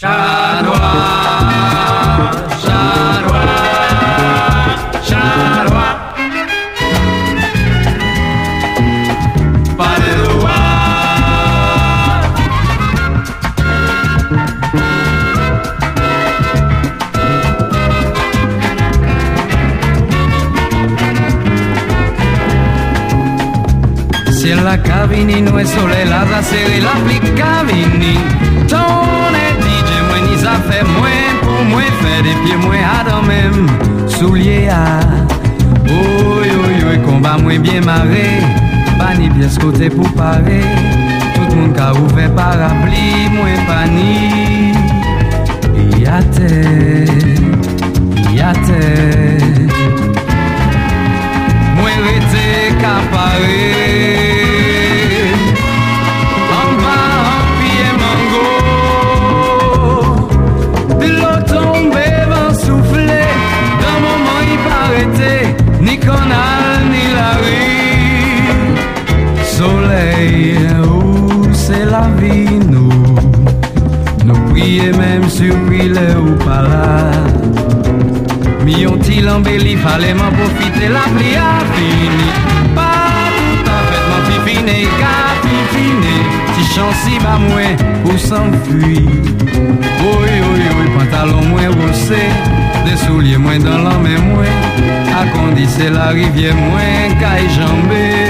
Charua, charua, charua. Si en la cabini no es sola helada, se de la cabini. Ni zafè mwen pou mwen fè de pied mwen adan mèm Soulier a Oy oy oy komba mwen bien maré Bani pièce kote pou pare Tout moun ka ouve parapli nous Nous prier même surpris le ou pas là Mi yon ti l'embelli, fallait m'en profiter, la pli a fini. Pas tout en fait, m'en fifine, ka fifine. Ti chansi ba mwen pou s'enfuir. Oui, oui, oui, pantalon mwen roussé, des souliers mwen dans la main. A kondi c'est la rivière mwen, kay jambé.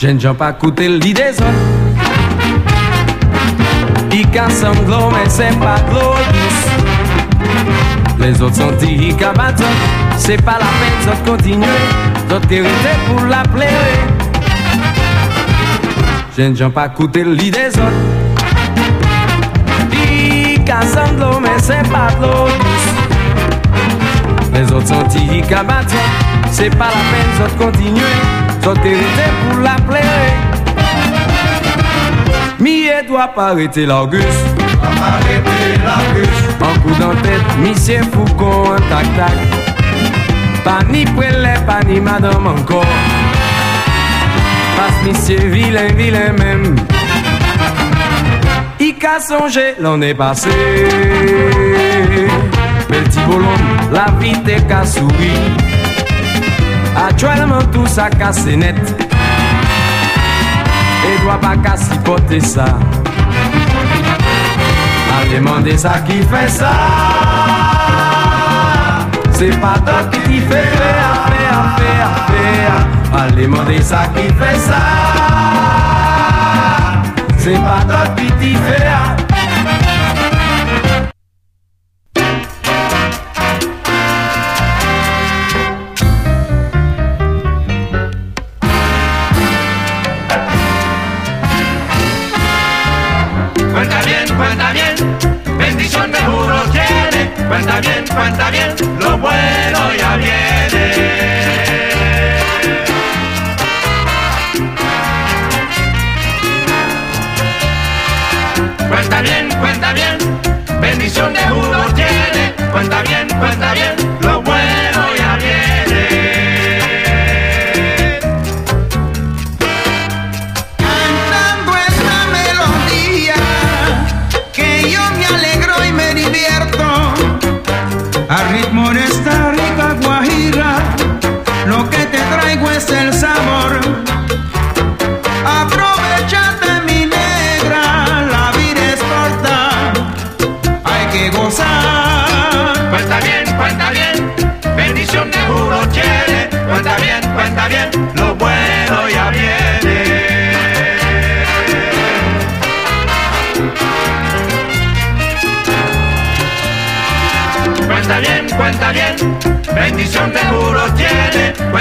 Jen jan pa koute li de zon I ka sanglo men se pa glo douce Les autres sont dit i ka baton C'est pas la peine zot continuer. Zot te rete pou la plere Jen jan pa koute li de zon I ka sanglo men se pa glo douce Les autres sont dit i ka baton C'est pas la peine zot continuer Zot te rete pou la plere Mi doit pas arrêter l'Auguste. Un coup dans tête, Monsieur Foucault, un tac-tac Pas ni prélè, pas ni madame encore. Pas Monsieur vilain, vilain même. I ka songe l'année passée Bel petit bonhomme, la vie te ka souri Actuellement tout ça casse net. Et doit pas qu'à supporter ça. A demander ça qui fait ça. C'est pas toi qui fait faire, faire, faire, faire A demander ça qui fait ça. C'est pas toi qui t'y fait bendición de juro tiene. Cuenta bien, cuenta bien, lo bueno ya viene. Cuenta bien, cuenta bien, bendición de juro tiene. Cuenta bien, cuenta bien, Cuenta bien, cuenta bien, bendición de juro tiene.